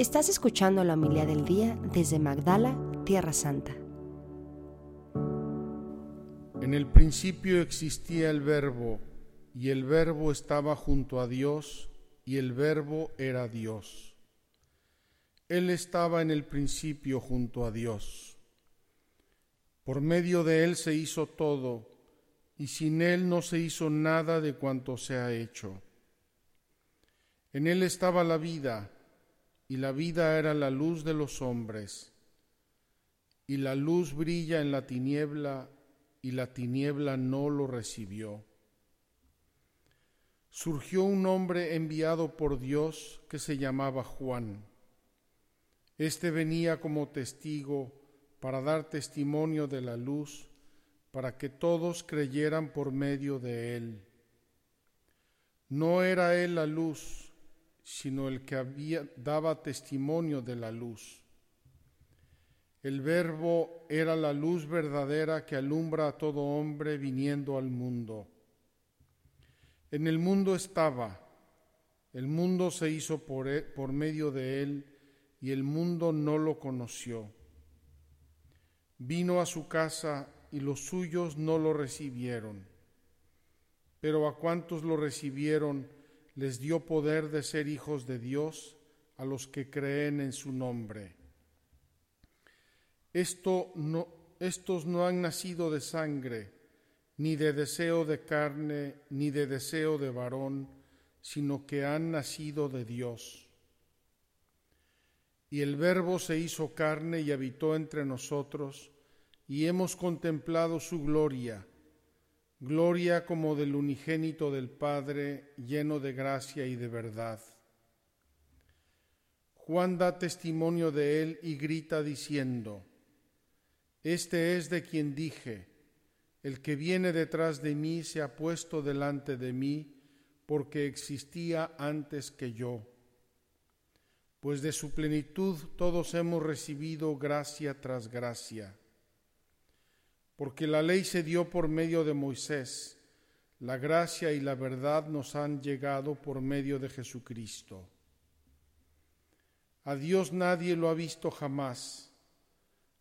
Estás escuchando la humildad del día desde Magdala, Tierra Santa. En el principio existía el verbo, y el verbo estaba junto a Dios, y el verbo era Dios. Él estaba en el principio junto a Dios. Por medio de Él se hizo todo, y sin Él no se hizo nada de cuanto se ha hecho. En Él estaba la vida, y la vida era la luz de los hombres. Y la luz brilla en la tiniebla, y la tiniebla no lo recibió. Surgió un hombre enviado por Dios que se llamaba Juan. Este venía como testigo para dar testimonio de la luz, para que todos creyeran por medio de él. No era él la luz, sino el que había, daba testimonio de la luz. El verbo era la luz verdadera que alumbra a todo hombre viniendo al mundo. En el mundo estaba, el mundo se hizo por, e, por medio de él y el mundo no lo conoció. Vino a su casa y los suyos no lo recibieron. Pero a cuantos lo recibieron, les dio poder de ser hijos de Dios a los que creen en su nombre. Esto no, estos no han nacido de sangre, ni de deseo de carne, ni de deseo de varón, sino que han nacido de Dios. Y el Verbo se hizo carne y habitó entre nosotros, y hemos contemplado su gloria gloria como del unigénito del Padre, lleno de gracia y de verdad. Juan da testimonio de él y grita diciendo, Este es de quien dije, el que viene detrás de mí se ha puesto delante de mí, porque existía antes que yo. Pues de su plenitud todos hemos recibido gracia tras gracia porque la ley se dio por medio de Moisés, la gracia y la verdad nos han llegado por medio de Jesucristo. A Dios nadie lo ha visto jamás.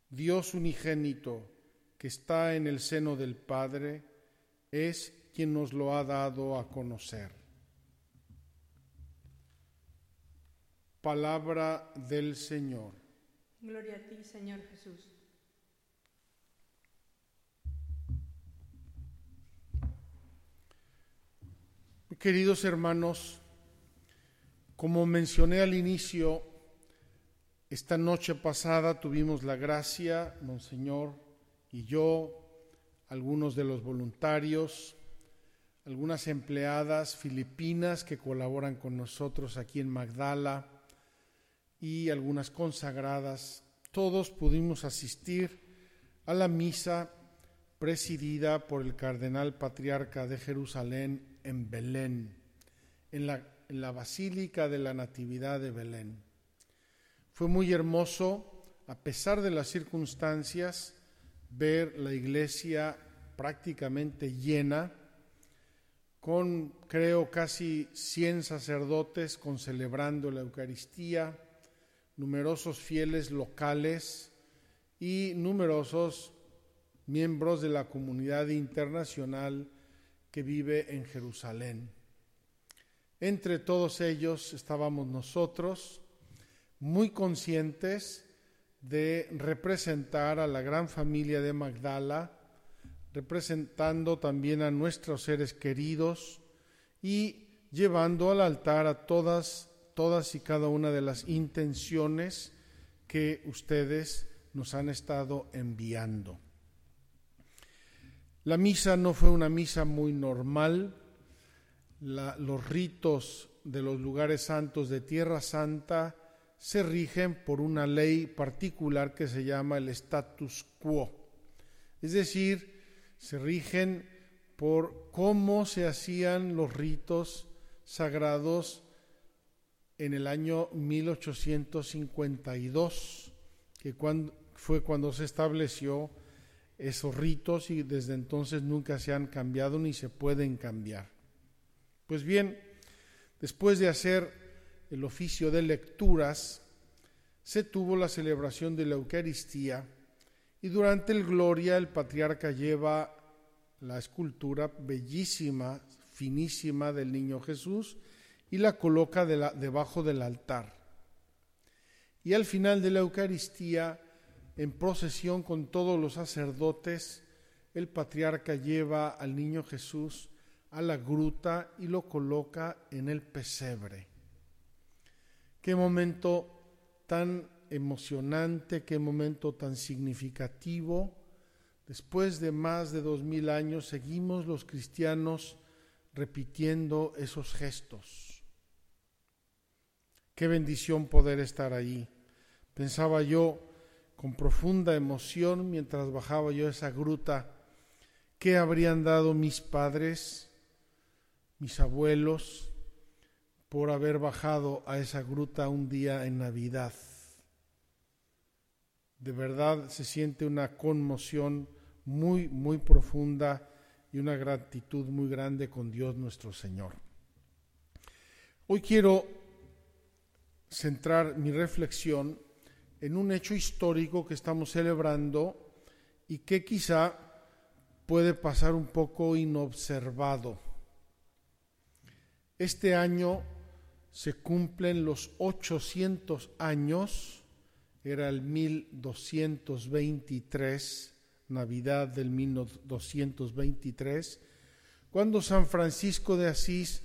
Dios unigénito, que está en el seno del Padre, es quien nos lo ha dado a conocer. Palabra del Señor. Gloria a ti, Señor Jesús. Queridos hermanos, como mencioné al inicio, esta noche pasada tuvimos la gracia, Monseñor y yo, algunos de los voluntarios, algunas empleadas filipinas que colaboran con nosotros aquí en Magdala y algunas consagradas, todos pudimos asistir a la misa presidida por el cardenal patriarca de Jerusalén, en Belén, en la, Basílica de la Natividad de Belén. Fue muy hermoso, a pesar de las circunstancias, ver la iglesia prácticamente llena, con creo casi 100 sacerdotes con celebrando la Eucaristía, numerosos fieles locales y numerosos miembros de la comunidad internacional que vive en Jerusalén. Entre todos ellos estábamos nosotros, muy conscientes de representar a la gran familia de Magdala, representando también a nuestros seres queridos y llevando al altar a todas, todas y cada una de las intenciones que ustedes nos han estado enviando. La misa no fue una misa muy normal. los ritos de los lugares santos de Tierra Santa se rigen por una ley particular que se llama el status quo. Es decir, se rigen por cómo se hacían los ritos sagrados en el año 1852, que fue cuando se estableció esos ritos y desde entonces nunca se han cambiado ni se pueden cambiar. Pues bien, después de hacer el oficio de lecturas, se tuvo la celebración de la Eucaristía y durante el Gloria el patriarca lleva la escultura bellísima, finísima del niño Jesús y la coloca debajo del altar. Y al final de la Eucaristía, en procesión con todos los sacerdotes, el patriarca lleva al niño Jesús a la gruta y lo coloca en el pesebre. Qué momento tan emocionante, qué momento tan significativo. Después de más de dos mil años seguimos los cristianos repitiendo esos gestos. Qué bendición poder estar ahí. Pensaba yo con profunda emoción mientras bajaba yo esa gruta, ¿qué habrían dado mis padres, mis abuelos, por haber bajado a esa gruta un día en Navidad? De verdad se siente una conmoción muy, muy profunda y una gratitud muy grande con Dios nuestro Señor. Hoy quiero centrar mi reflexión en un hecho histórico que estamos celebrando y que quizá puede pasar un poco inobservado. Este año se cumplen los 800 años, era el 1223, Navidad del 1223, cuando San Francisco de Asís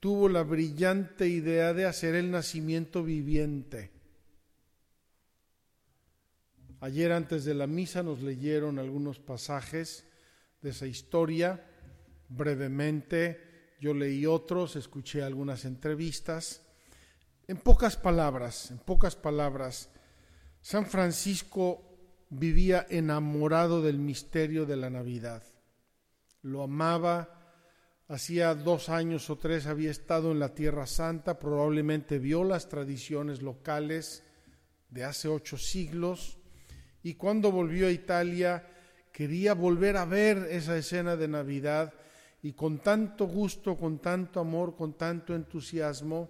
tuvo la brillante idea de hacer el nacimiento viviente. Ayer antes de la misa nos leyeron algunos pasajes de esa historia, brevemente, yo leí otros, escuché algunas entrevistas. En pocas palabras, en pocas palabras, San Francisco vivía enamorado del misterio de la Navidad. Lo amaba. Hacía dos años o tres había estado en la Tierra Santa, probablemente vio las tradiciones locales de hace ocho siglos y cuando volvió a Italia quería volver a ver esa escena de Navidad y con tanto gusto, con tanto amor, con tanto entusiasmo,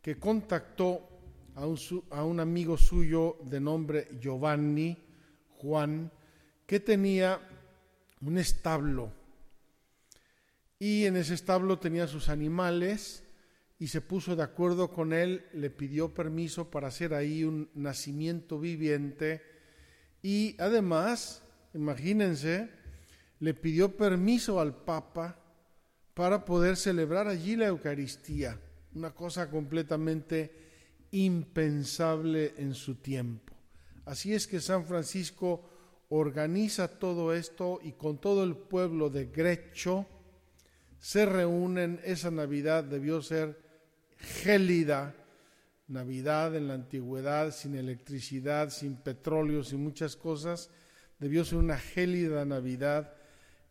que contactó a un, amigo suyo de nombre Giovanni, Juan, que tenía un establo. Y en ese establo tenía sus animales y se puso de acuerdo con él, le pidió permiso para hacer ahí un nacimiento viviente y además, imagínense, le pidió permiso al Papa para poder celebrar allí la Eucaristía, una cosa completamente impensable en su tiempo. Así es que San Francisco organiza todo esto y con todo el pueblo de Grecho se reúnen. Esa Navidad debió ser gélida, Navidad en la antigüedad, sin electricidad, sin petróleo, sin muchas cosas. Debió ser una gélida Navidad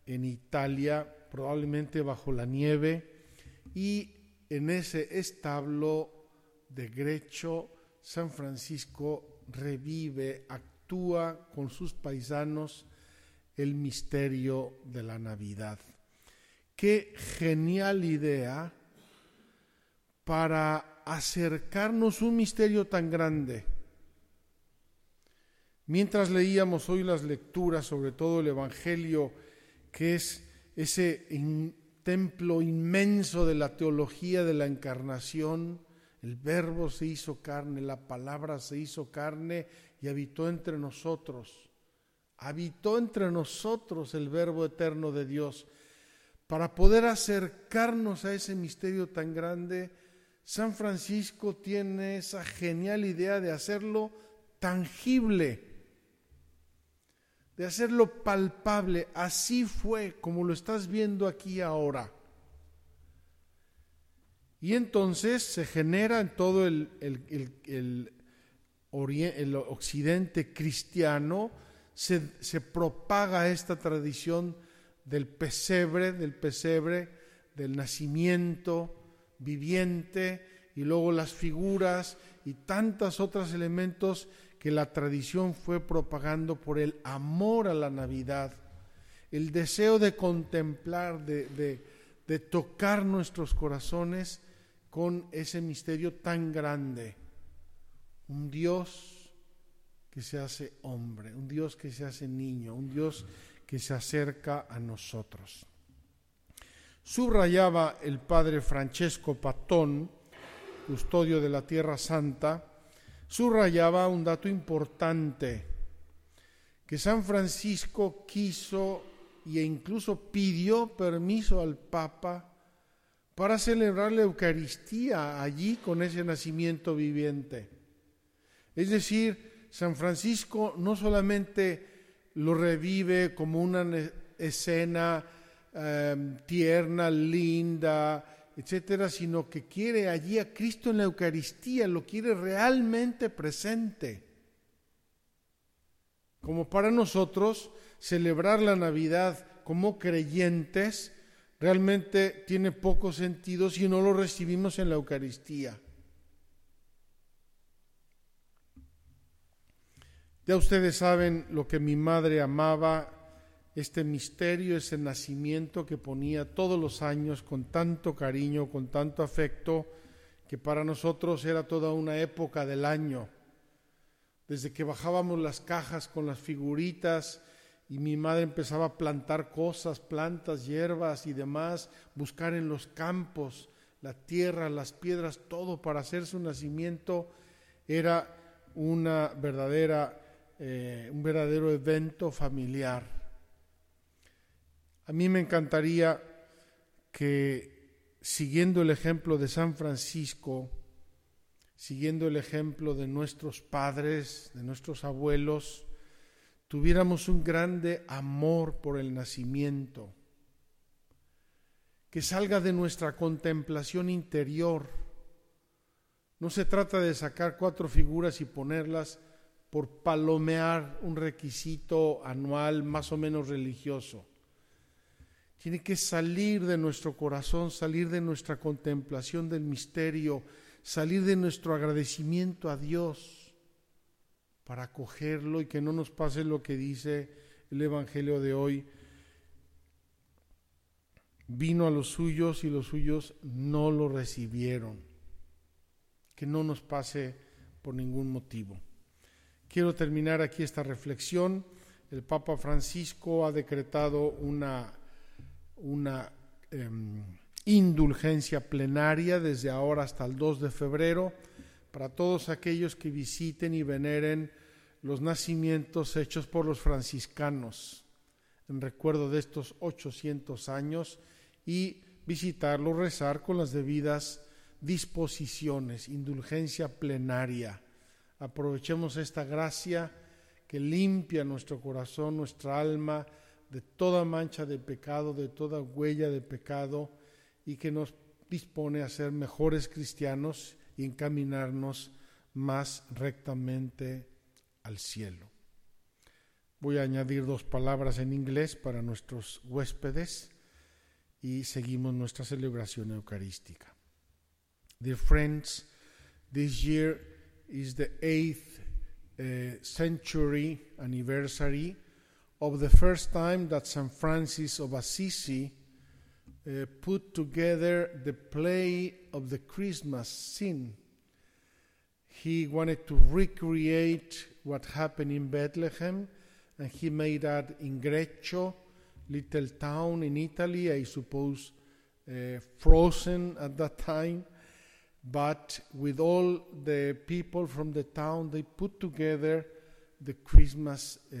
en Italia, probablemente bajo la nieve. Y en ese establo de Grecho, San Francisco revive, actúa con sus paisanos el misterio de la Navidad. Qué genial idea para acercarnos un misterio tan grande. Mientras leíamos hoy las lecturas, sobre todo el Evangelio, que es ese templo inmenso de la teología de la encarnación, el verbo se hizo carne, la palabra se hizo carne y habitó entre nosotros. Habitó entre nosotros el verbo eterno de Dios. Para poder acercarnos a ese misterio tan grande, San Francisco tiene esa genial idea de hacerlo tangible, de hacerlo palpable. Así fue como lo estás viendo aquí ahora. Y entonces se genera en todo el, el, occidente cristiano, se, se, propaga esta tradición del pesebre, del pesebre, del nacimiento viviente, y luego las figuras y tantos otros elementos que la tradición fue propagando por el amor a la Navidad, el deseo de contemplar, de, de tocar nuestros corazones con ese misterio tan grande. un Dios que se hace hombre, un Dios que se hace niño, un Dios que se acerca a nosotros. Subrayaba el padre Francesco Patón, custodio de la Tierra Santa, subrayaba un dato importante, que San Francisco quiso e incluso pidió permiso al Papa para celebrar la Eucaristía allí con ese nacimiento viviente. Es decir, San Francisco no solamente lo revive como una escena em, tierna, linda, etcétera, sino que quiere allí a Cristo en la Eucaristía, lo quiere realmente presente. Como para nosotros, celebrar la Navidad como creyentes realmente tiene poco sentido si no lo recibimos en la Eucaristía. Ya ustedes saben lo que mi madre amaba, este misterio, ese nacimiento que ponía todos los años con tanto cariño, con tanto afecto, que para nosotros era toda una época del año. Desde que bajábamos las cajas con las figuritas y mi madre empezaba a plantar cosas, plantas, hierbas y demás, buscar en los campos la tierra, las piedras, todo para hacer su nacimiento, era una verdadera eh, un verdadero evento familiar. A mí me encantaría que siguiendo el ejemplo de San Francisco, siguiendo el ejemplo de nuestros padres, de nuestros abuelos, tuviéramos un grande amor por el nacimiento, que salga de nuestra contemplación interior. No se trata de sacar cuatro figuras y ponerlas por palomear un requisito anual más o menos religioso. Tiene que salir de nuestro corazón, salir de nuestra contemplación del misterio, salir de nuestro agradecimiento a Dios para acogerlo y que no nos pase lo que dice el Evangelio de hoy. Vino a los suyos y los suyos no lo recibieron. Que no nos pase por ningún motivo. Quiero terminar aquí esta reflexión. El Papa Francisco ha decretado una, una em, indulgencia plenaria desde ahora hasta el 2 de febrero para todos aquellos que visiten y veneren los nacimientos hechos por los franciscanos en recuerdo de estos 800 años y visitarlo, rezar con las debidas disposiciones, indulgencia plenaria. Aprovechemos esta gracia que limpia nuestro corazón, nuestra alma de toda mancha de pecado, de toda huella de pecado y que nos dispone a ser mejores cristianos y encaminarnos más rectamente al cielo. Voy a añadir dos palabras en inglés para nuestros huéspedes y seguimos nuestra celebración eucarística. Dear friends, this year is the eighth uh, century anniversary of the first time that St. Francis of Assisi uh, put together the play of the Christmas scene. He wanted to recreate what happened in Bethlehem, and he made that in Greccio, little town in Italy, I suppose uh, frozen at that time but with all the people from the town, they put together the Christmas uh,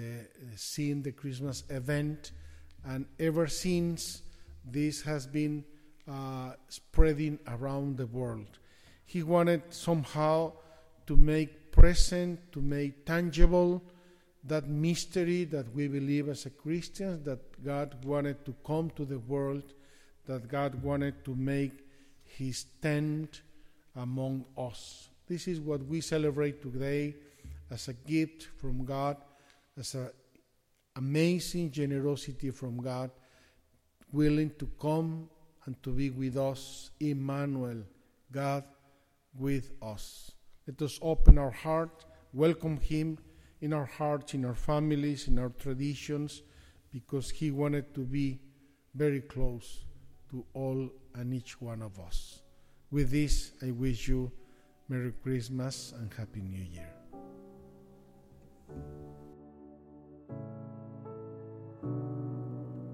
scene, the Christmas event, and ever since this has been uh, spreading around the world. He wanted somehow to make present, to make tangible that mystery that we believe as a Christians that God wanted to come to the world, that God wanted to make his tent among us. This is what we celebrate today as a gift from God, as an amazing generosity from God, willing to come and to be with us, Emmanuel, God with us. Let us open our heart, welcome Him in our hearts, in our families, in our traditions, because He wanted to be very close to all and each one of us. With this, I wish you Merry Christmas and Happy New Year.